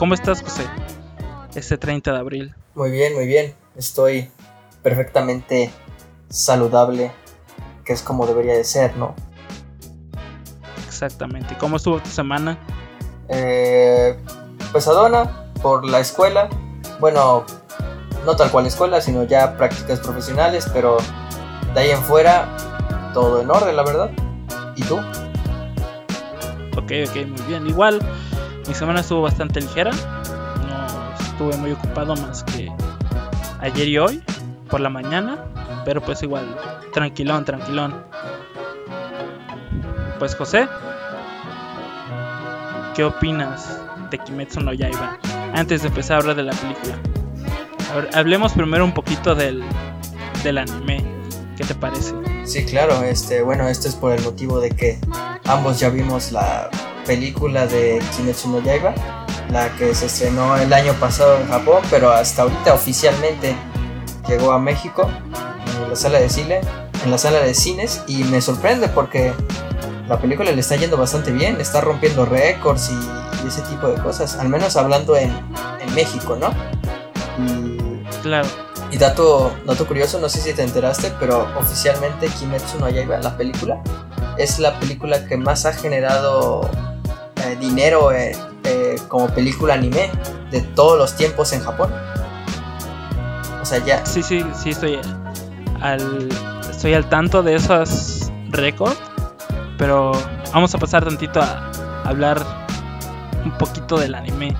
¿Cómo estás, José? Este 30 de abril. Muy bien, muy bien. Estoy perfectamente saludable, que es como debería de ser, ¿no? Exactamente. ¿Cómo estuvo tu semana? Eh, pesadona por la escuela. Bueno, no tal cual escuela, sino ya prácticas profesionales, pero de ahí en fuera todo en orden, la verdad. ¿Y tú? Ok, ok, muy bien. Igual, mi semana estuvo bastante ligera. No estuve muy ocupado más que ayer y hoy, por la mañana. Pero pues igual, tranquilón, tranquilón. Pues José, ¿qué opinas de Kimetsu no Yaiba? Antes de empezar a hablar de la película. hablemos primero un poquito del, del anime. ¿Qué te parece? Sí, claro, este, bueno, esto es por el motivo de que ambos ya vimos la película de Kimetsu no Yaiba, la que se estrenó el año pasado en Japón, pero hasta ahorita oficialmente llegó a México en la sala de cine, en la sala de cines y me sorprende porque la película le está yendo bastante bien, está rompiendo récords y, ese tipo de cosas, al menos hablando en, en México, ¿no? Y, claro y dato, dato curioso, no sé si te enteraste, pero oficialmente Kimetsu no Yaiba, la película, es la película que más ha generado eh, dinero eh, eh, como película anime de todos los tiempos en Japón. O sea, ya. Sí, sí, sí, estoy al, estoy al tanto de esos récords, pero vamos a pasar tantito a hablar un poquito del anime,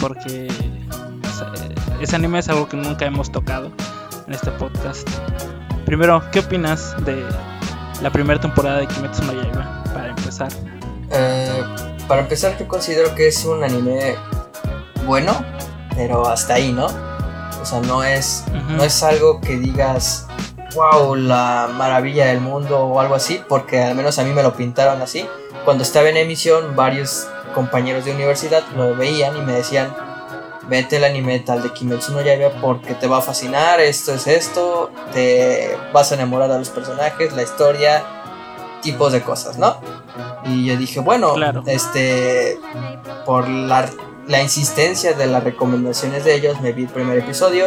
porque ese anime es algo que nunca hemos tocado en este podcast. Primero, ¿qué opinas de la primera temporada de Kimetsu no Yaiba? Para empezar. Eh, para empezar, yo considero que es un anime bueno, pero hasta ahí, ¿no? O sea, no es, no es algo que digas, wow, la maravilla del mundo o algo así, porque al menos a mí me lo pintaron así. Cuando estaba en emisión, varios compañeros de universidad lo veían y me decían, vete el anime tal de Kimetsu no Yaiba porque te va a fascinar, esto es esto, te vas a enamorar a los personajes, la historia, tipos de cosas, ¿no? Y yo dije, bueno, este, por la, la, insistencia de las recomendaciones de ellos, me vi el primer episodio,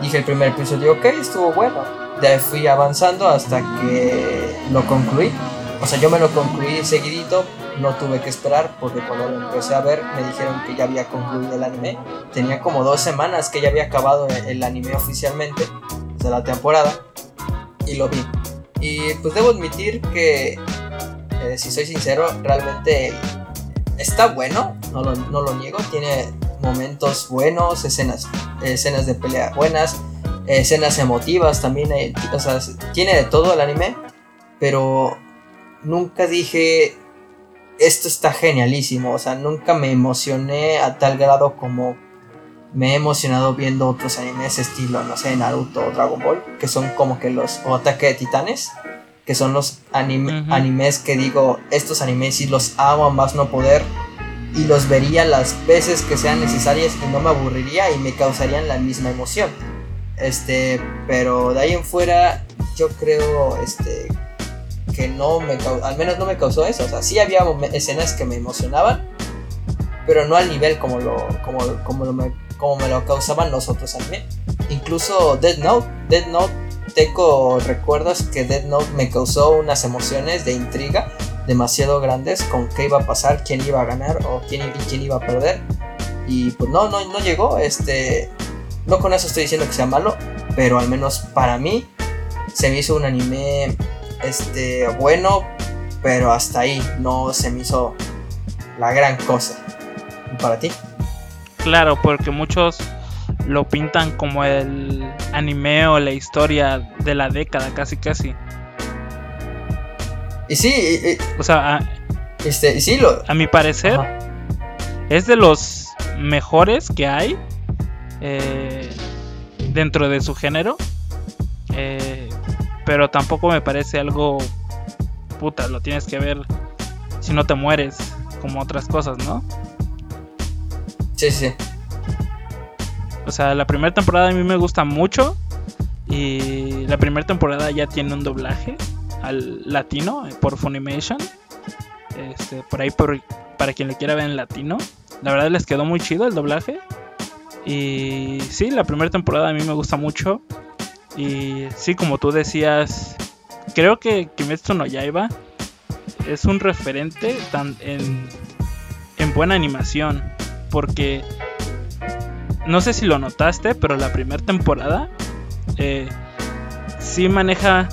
dije el primer episodio, ok, estuvo bueno, de ahí fui avanzando hasta que lo concluí, o sea, yo me lo concluí seguidito no tuve que esperar porque cuando lo empecé a ver me dijeron que ya había concluido el anime. Tenía como dos semanas que ya había acabado el anime oficialmente de la temporada y lo vi. Y pues debo admitir que, eh, si soy sincero, realmente está bueno, no lo, no lo niego, tiene momentos buenos, escenas, escenas de pelea buenas, escenas emotivas también, o sea, tiene de todo el anime, pero nunca dije esto está genialísimo. O sea, nunca me emocioné a tal grado como me he emocionado viendo otros animes estilo, no sé, Naruto o Dragon Ball, que son como que los, o Ataque de Titanes, que son los animes que digo, estos animes sí los amo a más no poder y los vería las veces que sean necesarias y no me aburriría y me causarían la misma emoción. Este, pero de ahí en fuera, yo creo, este, que no me al menos no me causó eso. O sea, sí había escenas que me emocionaban, pero no al nivel como lo, como, como me, como me lo causaban los otros anime. Incluso Dead Note, Dead Note Teco, ¿recuerdas que Dead Note me causó unas emociones de intriga demasiado grandes con qué iba a pasar, quién iba a ganar o quién, quién iba a perder? Y pues no, no, no llegó. Este, no con eso estoy diciendo que sea malo, pero al menos para mí se me hizo un anime este, bueno, pero hasta ahí no se me hizo la gran cosa. ¿Y para ti? Claro, porque muchos lo pintan como el anime o la historia de la década, casi casi. Y sí, o sea, a, este, sí lo... a mi parecer es de los mejores que hay eh, dentro de su género. Eh, pero tampoco me parece algo puta, lo tienes que ver si no te mueres, como otras cosas, ¿no? Sí, sí. O sea, la primera temporada a mí me gusta mucho. Y la primera temporada ya tiene un doblaje al latino eh, por Funimation. Este, por ahí por, para quien le quiera ver en latino. La verdad les quedó muy chido el doblaje. Y sí, la primera temporada a mí me gusta mucho. Y sí, como tú decías, creo que Kimetsu no Yaiba es un referente en, en buena animación. Porque no sé si lo notaste, pero la primera temporada eh, sí maneja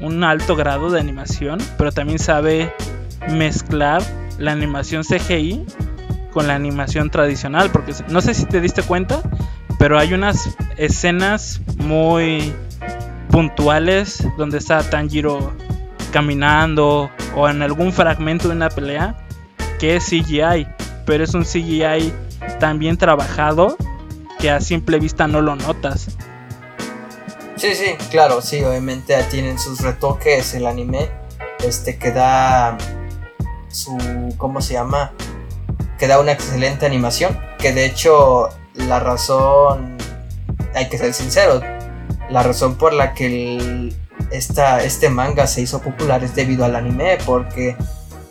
un alto grado de animación, pero también sabe mezclar la animación CGI con la animación tradicional, porque no sé si te diste cuenta, pero hay unas escenas muy puntuales donde está Tanjiro caminando o en algún fragmento de una pelea que es CGI, pero es un CGI tan bien trabajado que a simple vista no lo notas. Sí, sí, claro, sí, obviamente tienen sus retoques el anime, este que da su, ¿cómo se llama? Que da una excelente animación, que de hecho la razón, hay que ser sincero, la razón por la que esta, este manga se hizo popular es debido al anime, porque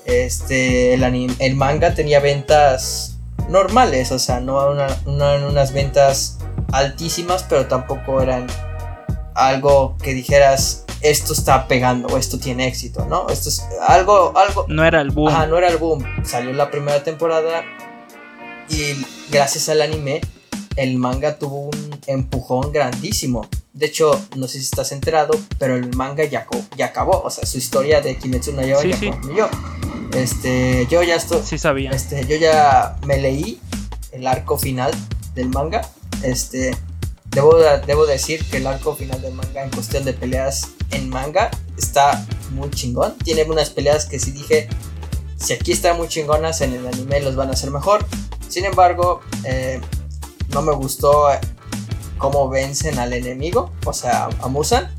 este, el, el manga tenía ventas normales, o sea, no, eran unas ventas altísimas, pero tampoco eran algo que dijeras esto está pegando o esto tiene éxito, ¿no? Esto es algo, algo. No era el boom. Ajá, no era el boom. Salió la primera temporada y gracias al anime el manga tuvo un empujón grandísimo. De hecho, no sé si estás enterado, pero el manga ya, ya acabó. O sea, su historia de Kimetsu no Yaiba ya concluyó. Este, yo ya estoy. Sí sabía. Este, yo ya me leí el arco final del manga. Este, debo, debo decir que el arco final del manga en cuestión de peleas en manga está muy chingón. Tiene unas peleas que si dije, si aquí están muy chingonas en el anime los van a hacer mejor. Sin embargo, eh, no me gustó cómo vencen al enemigo, o sea, a Musan.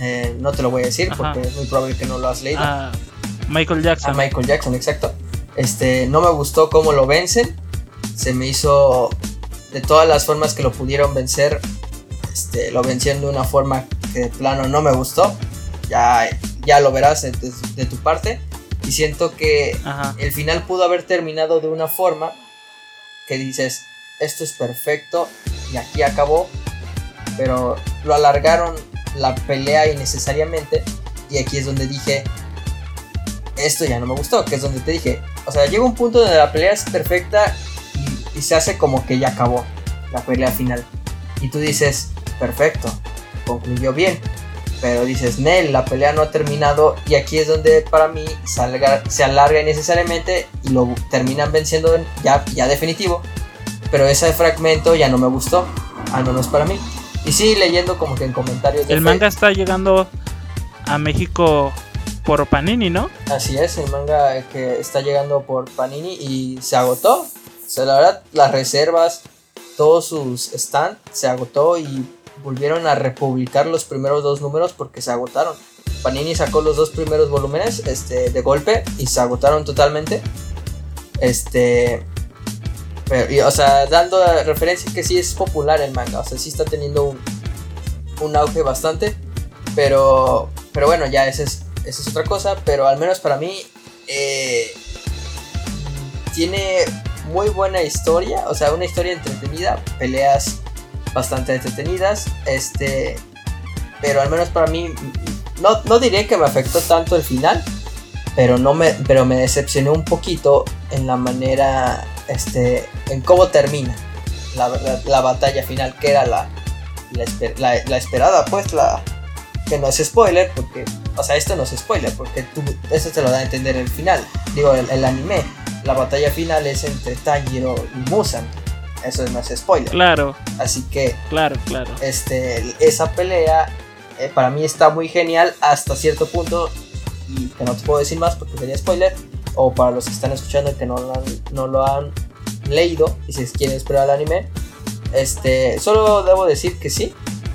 Eh, no te lo voy a decir porque es muy probable que no lo has leído. Ah, Michael Jackson. A Michael Jackson, exacto. Este, no me gustó cómo lo vencen. Se me hizo de todas las formas que lo pudieron vencer. Este, lo vencieron de una forma que de plano no me gustó. Ya, ya lo verás de, tu parte. Y siento que el final pudo haber terminado de una forma que dices, esto es perfecto y aquí acabó. Pero lo alargaron la pelea innecesariamente. Y aquí es donde dije, esto ya no me gustó, que es donde te dije, o sea, llega un punto donde la pelea es perfecta y, se hace como que ya acabó la pelea final. Y tú dices, perfecto, concluyó bien. Pero dices, Nel, la pelea no ha terminado y aquí es donde para mí salga, se alarga innecesariamente y lo terminan venciendo ya, ya definitivo. Pero ese fragmento ya no me gustó, al menos para mí. Y sí, leyendo como que en comentarios. el manga está llegando a México por Panini, ¿no? Así es, el manga que está llegando por Panini y se agotó. O sea, la verdad, las reservas, todos sus stands se agotó y volvieron a republicar los primeros dos números porque se agotaron. Panini sacó los dos primeros volúmenes este, de golpe y se agotaron totalmente. Este. Pero, o sea, dando referencia que sí es popular el manga. O sea, sí está teniendo un, un auge bastante. Pero, pero bueno, ya ese es esa es otra cosa, pero al menos para mí eh, tiene muy buena historia, o sea, una historia entretenida, peleas bastante entretenidas, este, pero al menos para mí, no, no diré que me afectó tanto el final, pero, no me, pero me decepcionó un poquito en la manera, este, en cómo termina la, la, batalla final, que era la, la, esperada, pues, la que no es spoiler, porque, o sea, esto no es spoiler, porque tú, eso te lo da a entender el final, digo, el, anime, la batalla final es entre Tanjiro y Musan, eso no es spoiler. Claro. Así que, claro, claro. Este, esa pelea eh, para mí está muy genial hasta cierto punto y que no te puedo decir más porque sería spoiler o para los que están escuchando y que no lo han, no lo han leído y si quieren esperar el anime este solo debo decir que sí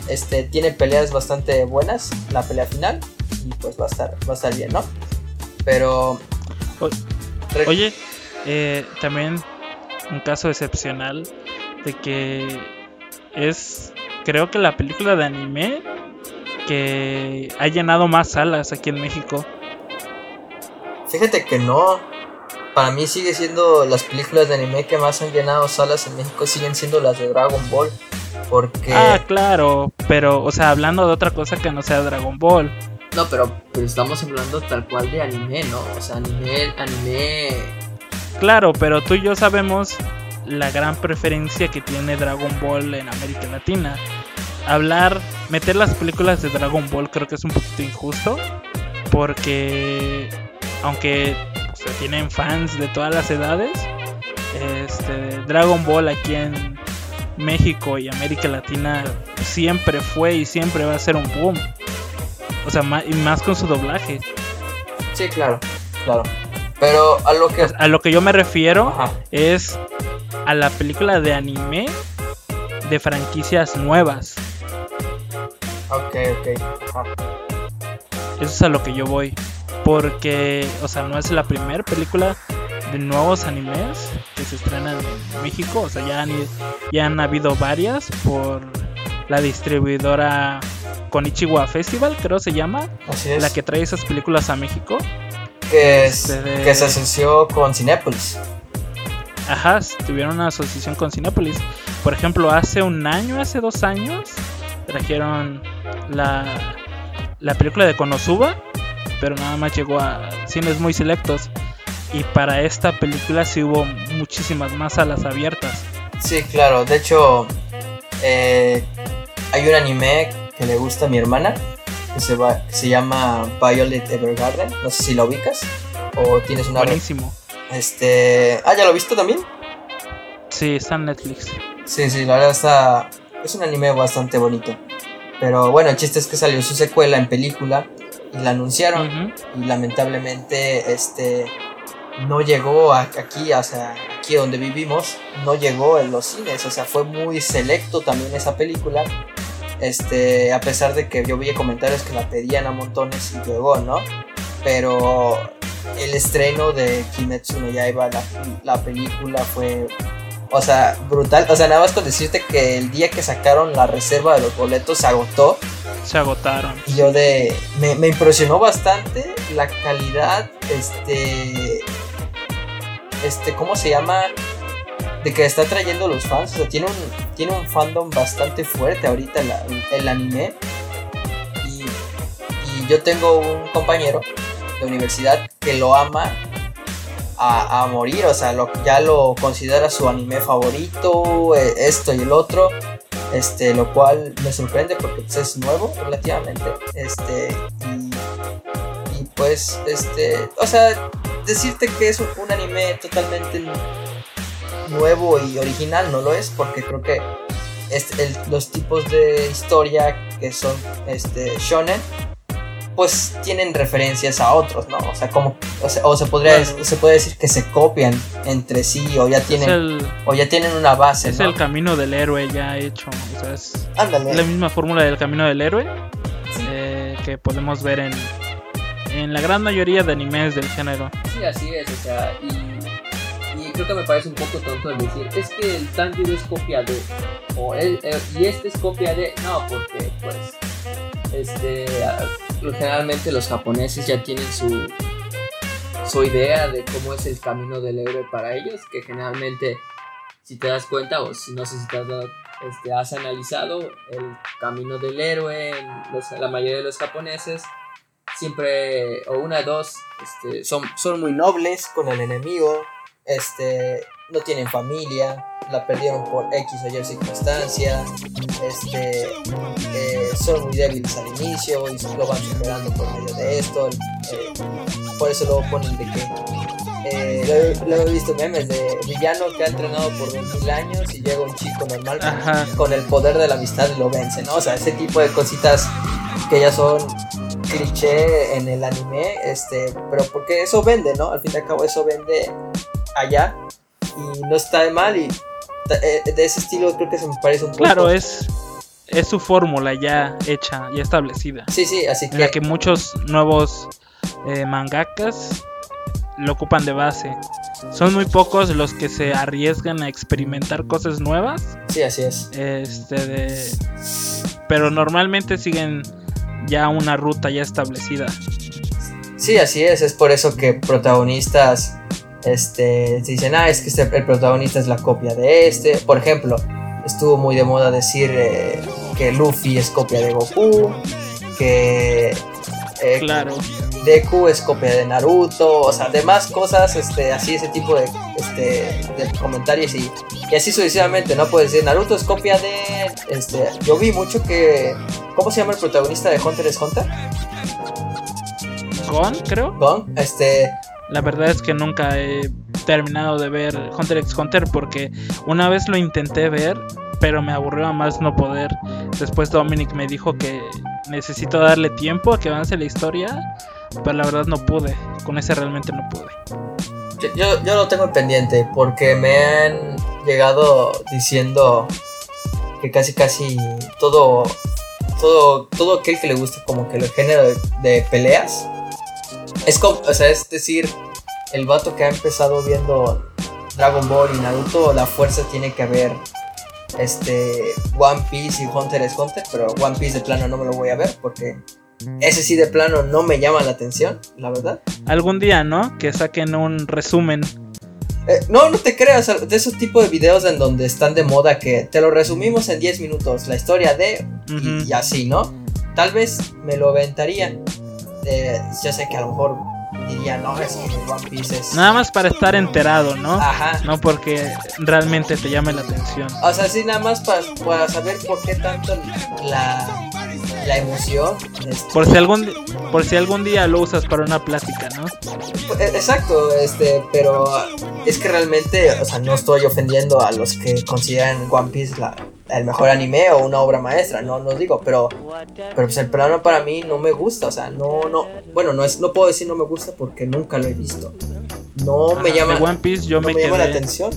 este tiene peleas bastante buenas la pelea final y pues va a estar va a estar bien no pero oye eh, también un caso excepcional de que es creo que la película de anime que ha llenado más salas aquí en México. Fíjate que no. Para mí sigue siendo las películas de anime que más han llenado salas en México siguen siendo las de Dragon Ball. Porque... Ah, claro, pero, o sea, hablando de otra cosa que no sea Dragon Ball. No, pero, pero estamos hablando tal cual de anime, ¿no? O sea, anime, anime... Claro, pero tú y yo sabemos la gran preferencia que tiene Dragon Ball en América Latina. Hablar, meter las películas de Dragon Ball creo que es un poquito injusto. Porque aunque se tienen fans de todas las edades, este, Dragon Ball aquí en México y América Latina siempre fue y siempre va a ser un boom. O sea, más, y más con su doblaje. Sí, claro, claro. Pero a lo que... A lo que yo me refiero es a la película de anime de franquicias nuevas. Ok, ok. Eso es a lo que yo voy. Porque, o sea, no es la primera película de nuevos animes que se estrenan en México. O sea, ya han, ya han habido varias por la distribuidora Konichiwa Festival, creo se llama. Así es. La que trae esas películas a México. Que, este, que se asoció con Cinepolis. Ajá, tuvieron una asociación con Cinepolis. Por ejemplo, hace un año, hace dos años, trajeron la, la película de Konosuba, pero nada más llegó a cines muy selectos. Y para esta película sí hubo muchísimas más salas abiertas. Sí, claro. De hecho, eh, hay un anime que le gusta a mi hermana que se, va, se llama Violet Evergarden. No sé si la ubicas o tienes una. Buenísimo. Este. Ah, ¿ya lo viste también? Sí, está en Netflix. Sí, sí, la verdad está. Es un anime bastante bonito. Pero bueno, el chiste es que salió su secuela en película y la anunciaron. Y lamentablemente, este. No llegó aquí, o sea, aquí donde vivimos, no llegó en los cines. O sea, fue muy selecto también esa película. Este, a pesar de que yo vi comentarios que la pedían a montones y llegó, ¿no? Pero el estreno de Kimetsu no Yaiba, la, la película fue o sea, brutal. O sea, nada más con decirte que el día que sacaron la reserva de los boletos se agotó. Se agotaron. Y yo de. Me, me, impresionó bastante la calidad. Este. Este, ¿cómo se llama? De que está trayendo los fans. O sea, tiene un, tiene un fandom bastante fuerte ahorita el, el anime. Y, y yo tengo un compañero de universidad que lo ama a, morir, o sea, ya lo considera su anime favorito, eh, esto y el otro, este, lo cual me sorprende porque pues, es nuevo relativamente, este, y, pues, este, o sea, decirte que es un, anime totalmente nuevo y original no lo es, porque creo que este, los tipos de historia que son este, shonen pues tienen referencias a otros, ¿no? O sea, como o, se podría se puede decir que se copian entre sí o ya tienen o ya tienen una base, Es el camino del héroe ya hecho, o sea, es la misma fórmula del camino del héroe eh, que podemos ver en en la gran mayoría de animes del género. Sí, así es, o sea, y, creo que me parece un poco tonto el decir, es que el Tanjiro es copia de o el, y este es copia de, no, porque pues este generalmente los japoneses ya tienen su, su idea de cómo es el camino del héroe para ellos, que generalmente, si te das cuenta, o si no sé si te has dado este, has analizado el camino del héroe la mayoría de los japoneses, siempre, o una de dos, este, son, son muy nobles con el enemigo, este, no tienen familia, la perdieron por X o Y circunstancia, este, eh, son muy débiles al inicio y lo van superando por medio de esto, eh, por eso luego ponen de que eh, lo, he visto memes de villano que ha entrenado por 2000 años y llega un chico normal con, el poder de la amistad y lo vence, ¿no? O sea, ese tipo de cositas que ya son cliché en el anime, este, pero porque eso vende, ¿no? Al fin y al cabo eso vende allá y no está de mal y eh, de ese estilo creo que se me parece un poco. Claro, es es su fórmula ya hecha, ya establecida. Sí, sí, así que. En la que muchos nuevos eh, mangakas lo ocupan de base. Son muy pocos los que se arriesgan a experimentar cosas nuevas. Sí, así es. Este de... Pero normalmente siguen ya una ruta ya establecida. Sí, así es. Es por eso que protagonistas este, dicen, ah, es que este, el protagonista es la copia de este. Por ejemplo, estuvo muy de moda decir eh, que Luffy es copia de Goku, que... Eh, claro Deku es copia de Naruto, o sea, demás cosas, este, así ese tipo de, este, de comentarios y, y así sucesivamente, ¿no? Puedes decir, Naruto es copia de, este, yo vi mucho que, ¿cómo se llama el protagonista de Hunter x Hunter? Gon, creo. Gon, este... La verdad es que nunca he terminado de ver Hunter x Hunter porque una vez lo intenté ver, pero me aburrió a más no poder. Después Dominic me dijo que necesito darle tiempo a que avance la historia pero la verdad no pude. Con ese realmente no pude. Yo, yo, lo tengo pendiente porque me han llegado diciendo que casi casi todo todo todo aquel que le guste como que el género de, peleas es como o sea es decir el vato que ha empezado viendo Dragon Ball y Naruto la fuerza tiene que haber este One Piece y Hunter x Hunter pero One Piece de plano no me lo voy a ver porque ese sí de plano no me llama la atención, la verdad. Algún día, ¿no? Que saquen un resumen. Eh, no, no te creas, de esos tipos de videos en donde están de moda que te lo resumimos en 10 minutos, la historia de... y, así, ¿no? Tal vez me lo aventaría. Eh, ya sé que a lo mejor diría, no, es que One Piece es... Nada más para estar enterado, ¿no? Ajá. No porque realmente te llame la atención. O sea, sí, nada más para, para saber por qué tanto la la emoción. Este, por si algún por si algún día lo usas para una plática, ¿no? E, exacto, este, pero es que realmente, o sea, no estoy ofendiendo a los que consideran One Piece la, el mejor anime o una obra maestra, no no digo, pero pero pues el plano para mí no me gusta, o sea, no no, bueno, no es no puedo decir no me gusta porque nunca lo he visto. No me llama One Piece yo me, llama la atención.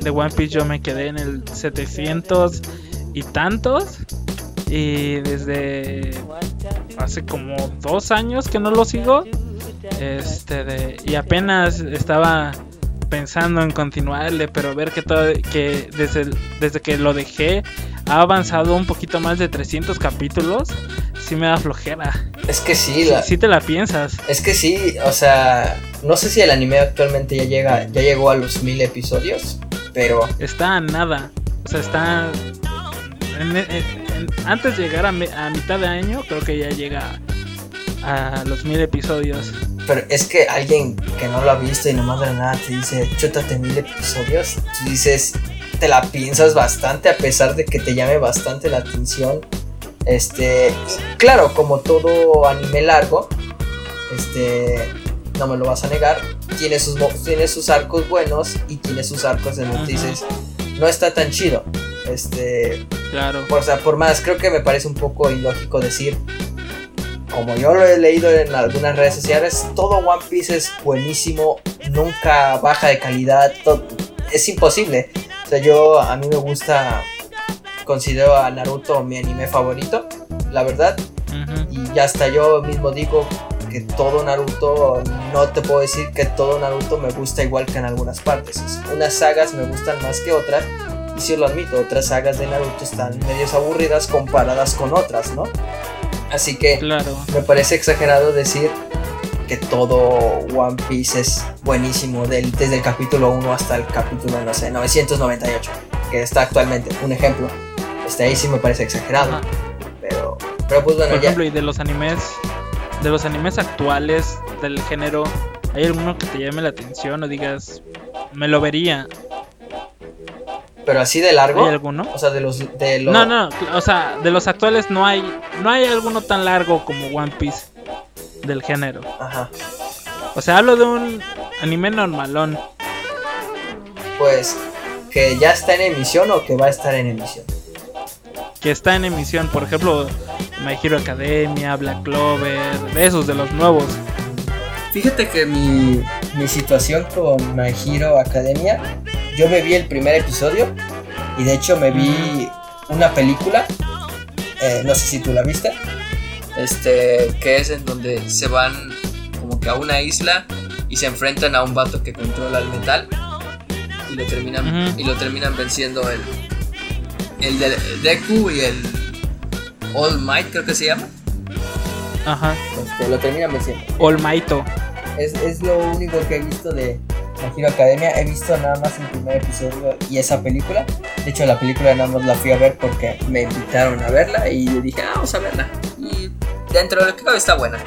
De One Piece yo me quedé en el 700 y tantos y desde hace como dos años que no lo sigo. Este de, y apenas estaba pensando en continuarle, pero ver que todo que desde, desde que lo dejé ha avanzado un poquito más de 300 capítulos, sí me da flojera. Es que sí, la... sí, te la piensas. Es que sí, o sea, no sé si el anime actualmente ya llega ya llegó a los mil episodios, pero está a nada. O sea, está antes de llegar a, mitad de año, creo que ya llega a los mil episodios. Pero es que alguien que no lo ha visto y no manda nada te dice, chútate mil episodios. Tú dices, te la piensas bastante a pesar de que te llame bastante la atención. Este, claro, como todo anime largo, este, no me lo vas a negar, tiene sus, tiene sus arcos buenos y tiene sus arcos que dices, no está tan chido. Este, claro. o sea, por más, creo que me parece un poco ilógico decir, como yo lo he leído en algunas redes sociales, todo One Piece es buenísimo, nunca baja de calidad, es imposible. O sea, yo a mí me gusta, considero a Naruto mi anime favorito, la verdad. Y ya hasta yo mismo digo que todo Naruto, no te puedo decir que todo Naruto me gusta igual que en algunas partes. Unas sagas me gustan más que otras y si lo admito, otras sagas de Naruto están medios aburridas comparadas con otras, ¿no? Así que me parece exagerado decir que todo One Piece es buenísimo desde el capítulo 1 hasta el capítulo, no sé, 998. que está actualmente, un ejemplo. Este ahí sí me parece exagerado. Pero, pero pues bueno, Por ejemplo, y de los animes, de los animes actuales del género, ¿hay alguno que te llame la atención o digas, me lo vería? Pero así de largo. ¿Hay alguno? O sea, de los de los No, no, o sea, de los actuales no hay no hay alguno tan largo como One Piece del género. Ajá. O sea, hablo de un anime normalón. Pues que ya está en emisión o que va a estar en emisión. que está en emisión, por ejemplo, My Hero Academia, Black Clover, de esos de los nuevos. Fíjate que mi, mi situación con My Hero Academia, yo me vi el primer episodio y de hecho me vi una película, eh, no sé si tú la viste, este, que es en donde se van como que a una isla y se enfrentan a un vato que controla el metal y lo terminan, y lo terminan venciendo el, el de Deku y el All Might creo que se llama. Ajá. Este, lo terminan venciendo. Olmaito. Es, es lo único que he visto de My Hero Academia. He visto nada más el primer episodio y esa película. De hecho, la película nada más la fui a ver porque me invitaron a verla y yo dije, ah, vamos a verla. Y dentro de lo que cabe está buena.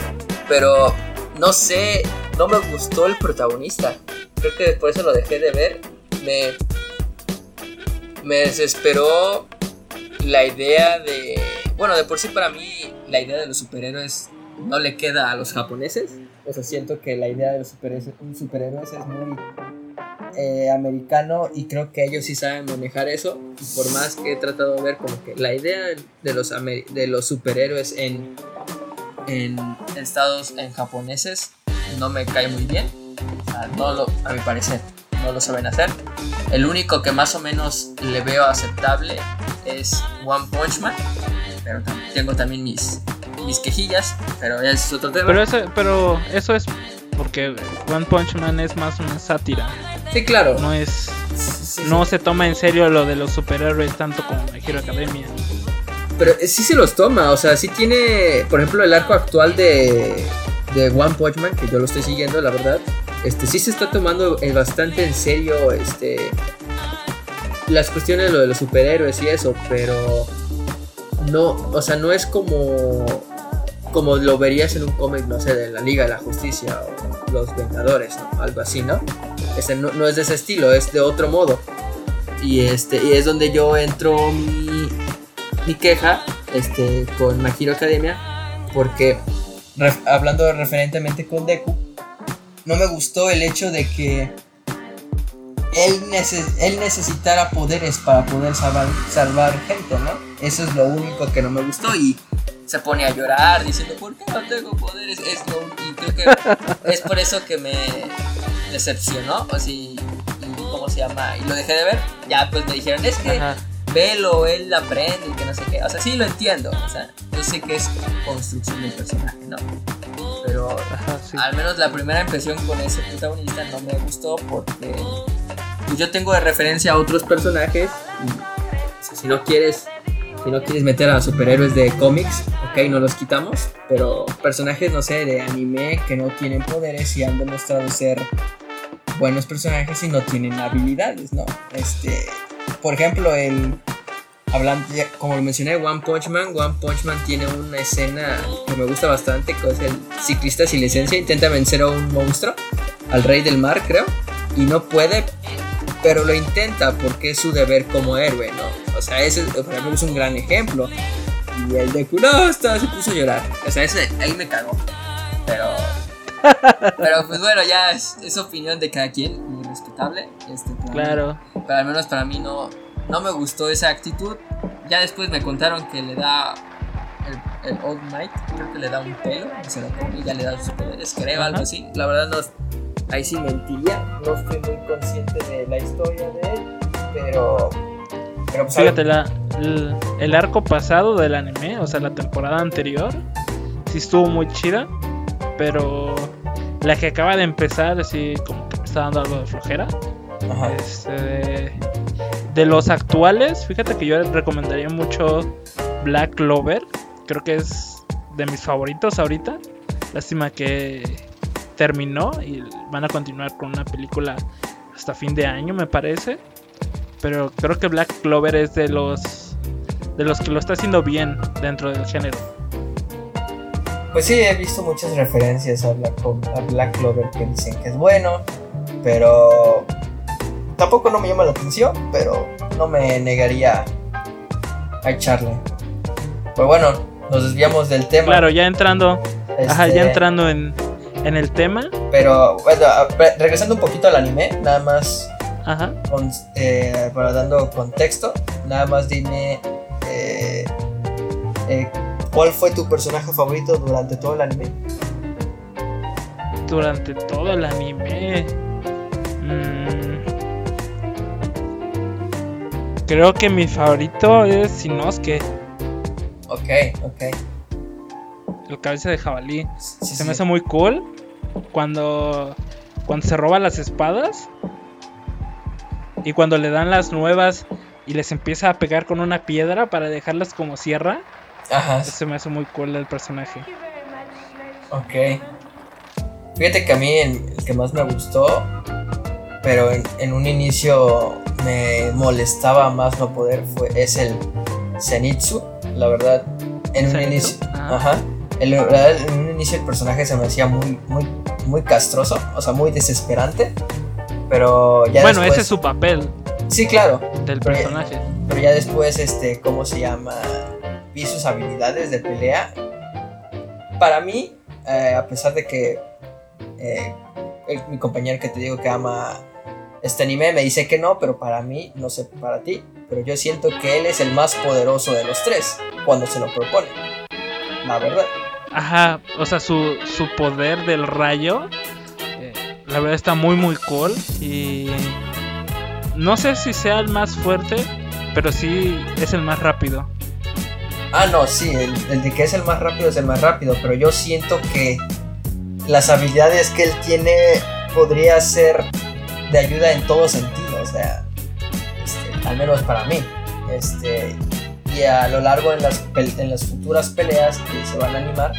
Pero no sé, no me gustó el protagonista. Creo que por eso lo dejé de ver. Me, me desesperó la idea de... Bueno, de por sí para mí la idea de los superhéroes no le queda a los japoneses. O sea, siento que la idea de los superhéroes, superhéroes es muy eh, americano y creo que ellos sí saben manejar eso. Y por más que he tratado de ver como que la idea de los, de los superhéroes en, en estados en japoneses no me cae muy bien. O sea, no lo, a mi parecer, no lo saben hacer. El único que más o menos le veo aceptable es One Punch Man. Pero tengo también mis, mis quejillas, pero ya es otro tema. Pero eso, pero eso es porque One Punch Man es más una sátira. sí, claro. No es, Sí, sí, no sí. se toma en serio lo de los superhéroes tanto como My Hero Academia. Pero eh, sí se los toma, o sea, sí tiene, por ejemplo, el arco actual de, de One Punch Man, que yo lo estoy siguiendo, la verdad. Este, sí se está tomando eh, bastante en serio este, las cuestiones de lo de los superhéroes y eso, pero no, o sea, no es como, como lo verías en un cómic, no sé, de la Liga de la Justicia o Los Vengadores, algo así, ¿no? Este, no, no es de ese estilo, es de otro modo. Y, este, y es donde yo entro mi, mi queja este, con My Hero Academia, porque hablando referentemente con Deku, no me gustó el hecho de que él, neces- él necesitara poderes para poder salvar, salvar gente, ¿no? Eso es lo único que no me gustó y se pone a llorar diciendo, ¿por qué no tengo poderes? Es lo, y creo que es por eso que me decepcionó, o si, ¿cómo se llama? Y lo dejé de ver, ya pues me dijeron, es que Ajá. velo, él aprende y que no sé qué. O sea, sí lo entiendo. O sea, yo sé que es construcción del personaje, ¿no? Pero Ajá, sí. al menos la primera impresión con ese protagonista no me gustó porque yo tengo de referencia a otros personajes. Y, si no quieres, si no quieres meter a superhéroes de cómics, ok, no los quitamos. Pero personajes, no sé, de anime que no tienen poderes y han demostrado ser buenos personajes y no tienen habilidades, ¿no? Este, por ejemplo, el hablando como lo mencioné, One Punch Man, One Punch Man tiene una escena que me gusta bastante, que es el ciclista sin licencia intenta vencer a un monstruo, al rey del mar, creo, y no puede, pero lo intenta porque es su deber como héroe, ¿no? O sea, ese para mí es un gran ejemplo. Y el de hasta se puso a llorar. O sea, ese ahí me cagó. Pero pero pues bueno, ya es, es opinión de cada quien, muy respetable. Este, Claro. pero al menos para mí no, no me gustó esa actitud. Ya después me contaron que le da el, el Old Might, creo que le da un pelo, y se lo come y ya le da sus poderes, creo, Ajá. algo así. La verdad no, ahí sí mentiría, no estoy muy consciente de la historia de él, pero... pero pues, Fíjate, la, el, el arco pasado del anime, o sea, la temporada anterior, sí estuvo muy chida, pero la que acaba de empezar, sí, como que me está dando algo de flojera. Ajá. Este, de los actuales, fíjate que yo recomendaría mucho Black Clover. Creo que es de mis favoritos ahorita. Lástima que terminó y van a continuar con una película hasta fin de año, me parece. pero creo que Black Clover es de los de los que lo está haciendo bien dentro del género. Pues sí, he visto muchas referencias a Black, a Black Clover que dicen que es bueno, pero tampoco no me llama la atención, pero no me negaría a echarle. Pues bueno, nos desviamos del tema. Claro, ya entrando, ajá, ya este, entrando en, en el tema. Pero bueno, regresando un poquito al anime, nada más Ajá. Eh, para dando contexto, nada más dime eh, eh, cuál fue tu personaje favorito durante todo el anime. Durante todo el anime. Mm. creo que mi favorito es Inosuke. Ok, ok. El cabeza de jabalí. se me hace muy cool cuando cuando se roba las espadas y cuando le dan las nuevas y les empieza a pegar con una piedra para dejarlas como sierra. Ajá. Se me hace muy cool el personaje. Ok. Fíjate que a mí el, que más me gustó, pero en, un inicio me molestaba más no poder, fue, es el Zenitsu. La verdad, en un inicio. Ajá. En, en un inicio el personaje se me hacía muy, muy, muy castroso, o sea, muy desesperante. Pero ya Bueno, ese es su papel. Sí, claro. Del personaje. Pero ya, después, este, ¿cómo se llama? Vi sus habilidades de pelea. Para mí, eh, a pesar de que eh, mi compañero que te digo que ama este anime me dice que no, pero para mí, no sé para ti, pero yo siento que él es el más poderoso de los tres cuando se lo propone. La verdad. Ajá, o sea, su, su poder del rayo la verdad está muy muy cool y no sé si sea el más fuerte, pero sí es el más rápido. Ah, no, sí, el, de que es el más rápido es el más rápido, pero yo siento que las habilidades que él tiene podría ser de ayuda en todo sentido, o sea, este, al menos para mí. Este, y a lo largo en las, en las futuras peleas que se van a animar,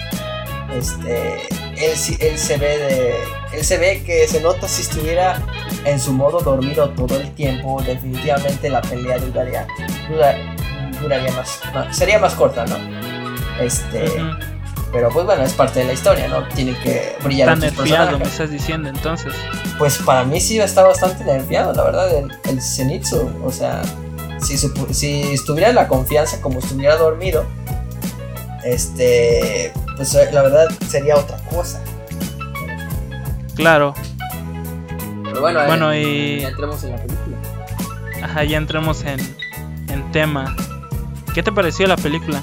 este, él, él, se ve de, él se ve que se nota si estuviera en su modo dormido todo el tiempo, definitivamente la pelea duraría, duraría más, sería más corta, ¿no? Este, pero pues bueno, es parte de la historia, ¿no? Tiene que brillar. Está nerfeado, me estás diciendo entonces. Pues para mí sí está bastante nerfeado, la verdad, el, el Zenitsu, o sea, si, si estuviera la confianza como estuviera dormido, este, pues eh, la verdad sería otra cosa. Claro. Pero bueno, bueno y... ya entremos en la película. Ajá, ya entremos en, en tema. ¿Qué te pareció la película?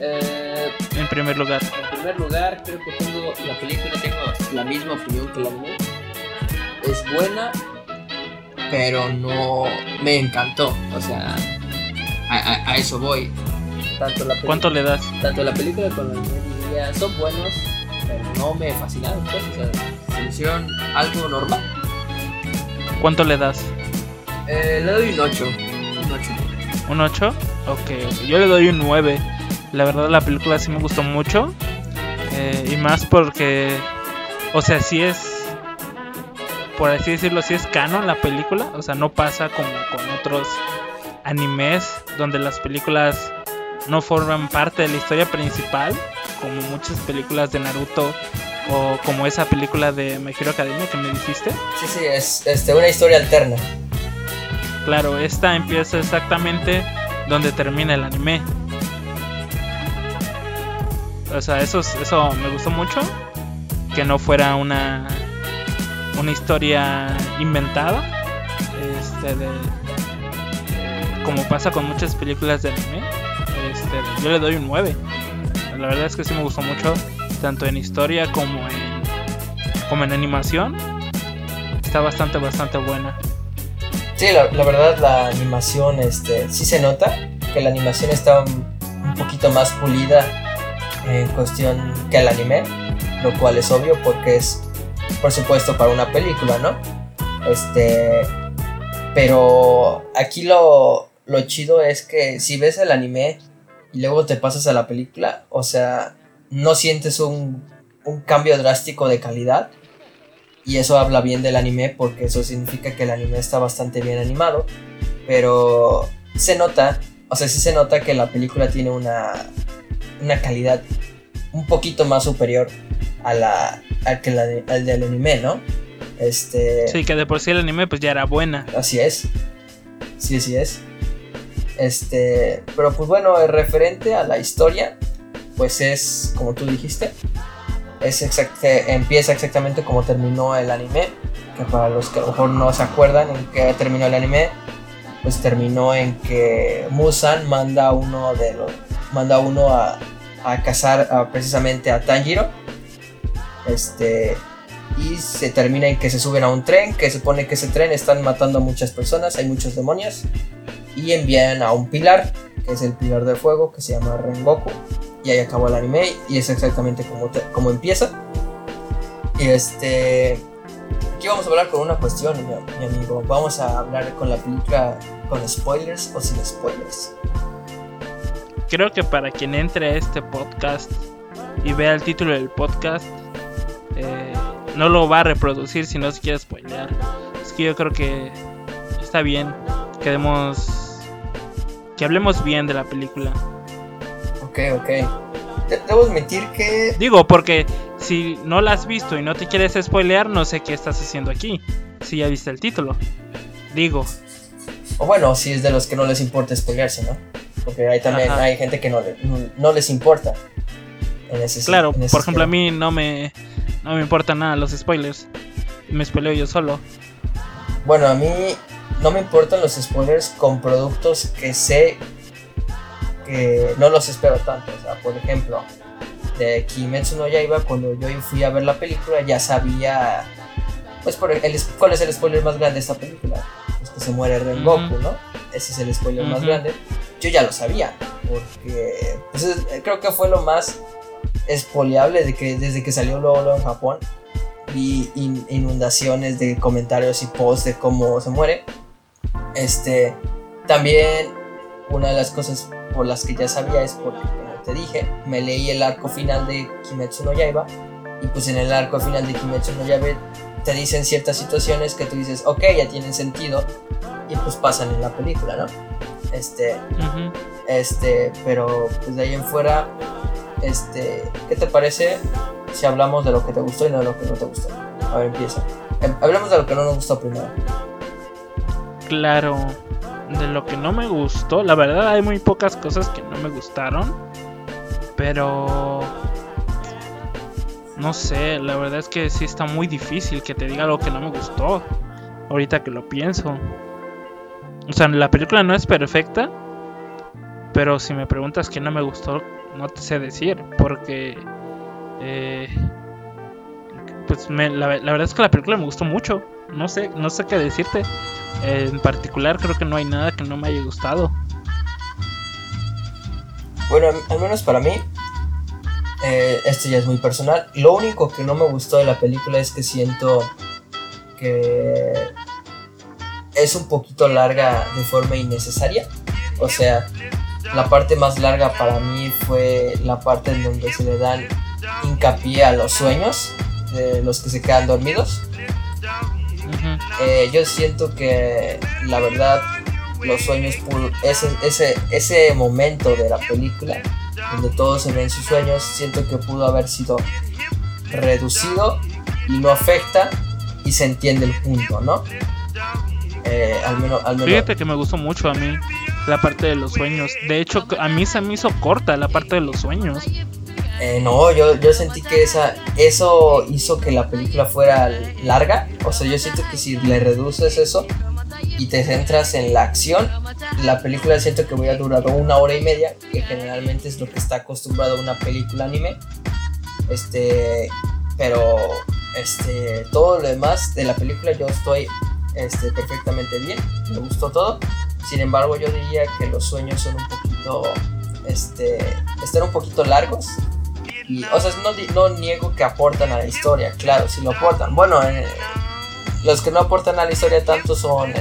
Eh, en primer lugar. En primer lugar, creo que tengo la película, tengo la misma opinión que la mía. Es buena, pero no me encantó. O sea, a eso voy. ¿Cuánto le das? Tanto la película como la anime son buenos, pero no me fascinaron. Pues, o sea, se hicieron algo normal. ¿Cuánto le das? Eh, le doy un 8. Un 8. ¿Un 8? Ok, yo le doy un 9. La verdad la película sí me gustó mucho. Eh, y más porque, o sea, sí es por así decirlo, sí es canon la película, o sea, no pasa como con otros animes donde las películas no forman parte de la historia principal, como muchas películas de Naruto o como esa película de My Hero Academia que me dijiste. Sí, sí, es este, una historia alterna. Claro, esta empieza exactamente donde termina el anime. O sea, eso, eso me gustó mucho. Que no fuera una, una historia inventada. Este, de, como pasa con muchas películas de anime este, yo le doy un 9. La verdad es que sí me gustó mucho, tanto en historia como en, como en animación. Está bastante, bastante buena. Sí, la, verdad la animación, este, sí se nota que la animación está un, poquito más pulida en cuestión que el anime, lo cual es obvio porque es, por supuesto, para una película, ¿no? Este, pero aquí lo, lo chido es que si ves el anime y luego te pasas a la película, o sea, no sientes un, cambio drástico de calidad. Y eso habla bien del anime porque eso significa que el anime está bastante bien animado. Pero se nota, o sea, sí se nota que la película tiene una, una calidad un poquito más superior a la, al que la al del anime, ¿no? Este... Sí, que de por sí el anime pues ya era buena. Así es. Sí, así es. Este, pero pues bueno, referente a la historia, pues es como tú dijiste, es empieza exactamente como terminó el anime, que para los que a lo mejor no se acuerdan en qué terminó el anime, pues terminó en que Musan manda a uno de los manda uno a, a cazar precisamente a Tanjiro. Este y se termina en que se suben a un tren, que se supone que ese tren están matando a muchas personas, hay muchos demonios y envían a un pilar, que es el pilar de fuego, que se llama Rengoku. Y ahí acabó el anime y es exactamente como, como empieza. Y este... Aquí vamos a hablar con una cuestión, mi, amigo. Vamos a hablar con la película con spoilers o sin spoilers. Creo que para quien entre a este podcast y vea el título del podcast, eh, no lo va a reproducir si no se quiere spoilear. Es que yo creo que está bien que demos que hablemos bien de la película. Ok, ok. Debo admitir que... Digo, porque si no la has visto y no te quieres spoilear, no sé qué estás haciendo aquí. Si ya viste el título. Digo. O bueno, si es de los que no les importa spoilearse, ¿no? Porque hay también hay gente que no, no, les importa. En ese, claro, por ejemplo, a mí no me, no me importa nada los spoilers. Me spoileo yo solo. Bueno, a mí no me importan los spoilers con productos que sé que no los espero tanto. O sea, por ejemplo, de Kimetsu no Yaiba, cuando yo fui a ver la película, ya sabía. Pues, por el, ¿cuál es el spoiler más grande de esta película? Pues que se muere Rengoku, ¿no? Ese es el spoiler más grande. Yo ya lo sabía, porque pues, creo que fue lo más espoliable de que, desde que salió luego, en Japón. Vi inundaciones de comentarios y posts de cómo se muere. Este, también una de las cosas por las que ya sabía es porque, como te dije, me leí el arco final de Kimetsu no Yaiba y pues en el arco final de Kimetsu no Yaiba te dicen ciertas situaciones que tú dices, ok, ya tienen sentido y pues pasan en la película, ¿no? Este, este, pero pues de ahí en fuera, este, ¿qué te parece si hablamos de lo que te gustó y no de lo que no te gustó? A ver, empieza. Em, hablemos de lo que no nos gustó primero claro de lo que no me gustó. La verdad hay muy pocas cosas que no me gustaron. Pero... No sé, la verdad es que sí está muy difícil que te diga lo que no me gustó. Ahorita que lo pienso. O sea, la película no es perfecta. Pero si me preguntas qué no me gustó, no te sé decir. Porque... Eh, pues la, la verdad es que la película me gustó mucho. No sé, no sé qué decirte en particular creo que no hay nada que no me haya gustado. Bueno, al menos para mí, eh, esto ya es muy personal. Lo único que no me gustó de la película es que siento que es un poquito larga de forma innecesaria. O sea, la parte más larga para mí fue la parte en donde se le dan hincapié a los sueños de los que se quedan dormidos. Eh, yo siento que la verdad los sueños ese, ese, ese momento de la película donde todos se ven sus sueños siento que pudo haber sido reducido y no afecta y se entiende el punto no eh, al menos, al menos fíjate que me gustó mucho a mí la parte de los sueños de hecho a mí se me hizo corta la parte de los sueños eh, no, yo, yo sentí que esa, eso hizo que la película fuera larga. O sea, yo siento que si le reduces eso y te centras en la acción, la película siento que hubiera durado una hora y media, que generalmente es lo que está acostumbrado a una película anime. Este, pero este, todo lo demás de la película yo estoy este, perfectamente bien, me gustó todo. Sin embargo, yo diría que los sueños son un poquito, este, están un poquito largos o sea, no, no, niego que aportan a la historia, claro, si lo aportan. Bueno, eh, los que no aportan a la historia tanto son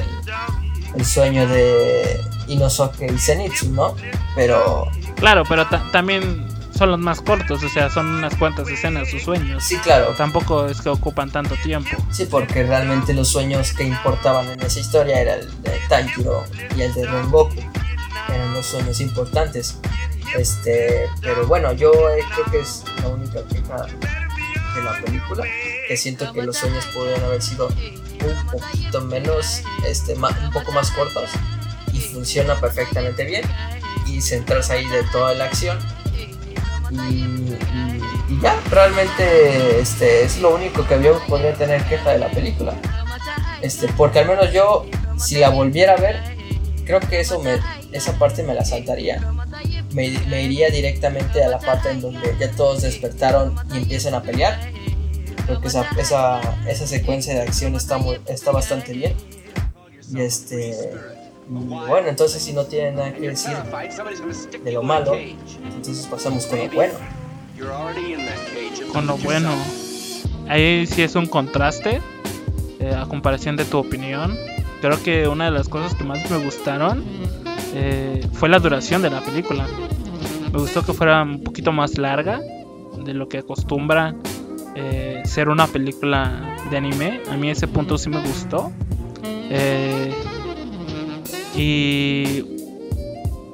el, sueño de Inosuke y Zenitsu, ¿no? Pero... Claro, pero también son los más cortos, o sea, son unas cuantas escenas sus sueños. Sí, claro. Tampoco es que ocupan tanto tiempo. Sí, porque realmente los sueños que importaban en esa historia era el de Tanjiro y el de Rengoku. Eran los sueños importantes. Este, pero bueno, yo eh, creo que es la única queja de la película, que siento que los sueños podrían haber sido un poquito menos, este, un poco más cortos y funciona perfectamente bien y centrarse ahí de toda la acción y, ya, realmente este, es lo único que yo podría tener queja de la película. Este, porque al menos yo, si la volviera a ver, creo que eso me, esa parte me la saltaría. Me, iría directamente a la parte en donde ya todos despertaron y empiezan a pelear. Creo que esa, esa, esa secuencia de acción está, muy, está bastante bien. Y este bueno, entonces si no tienen nada que decir de lo malo, entonces pasamos con lo bueno. Con lo bueno. Ahí sí es un contraste eh, a comparación de tu opinión. Creo que una de las cosas que más me gustaron eh, fue la duración de la película. Me gustó que fuera un poquito más larga de lo que acostumbra eh, ser una película de anime. A mí ese punto sí me gustó. Eh, y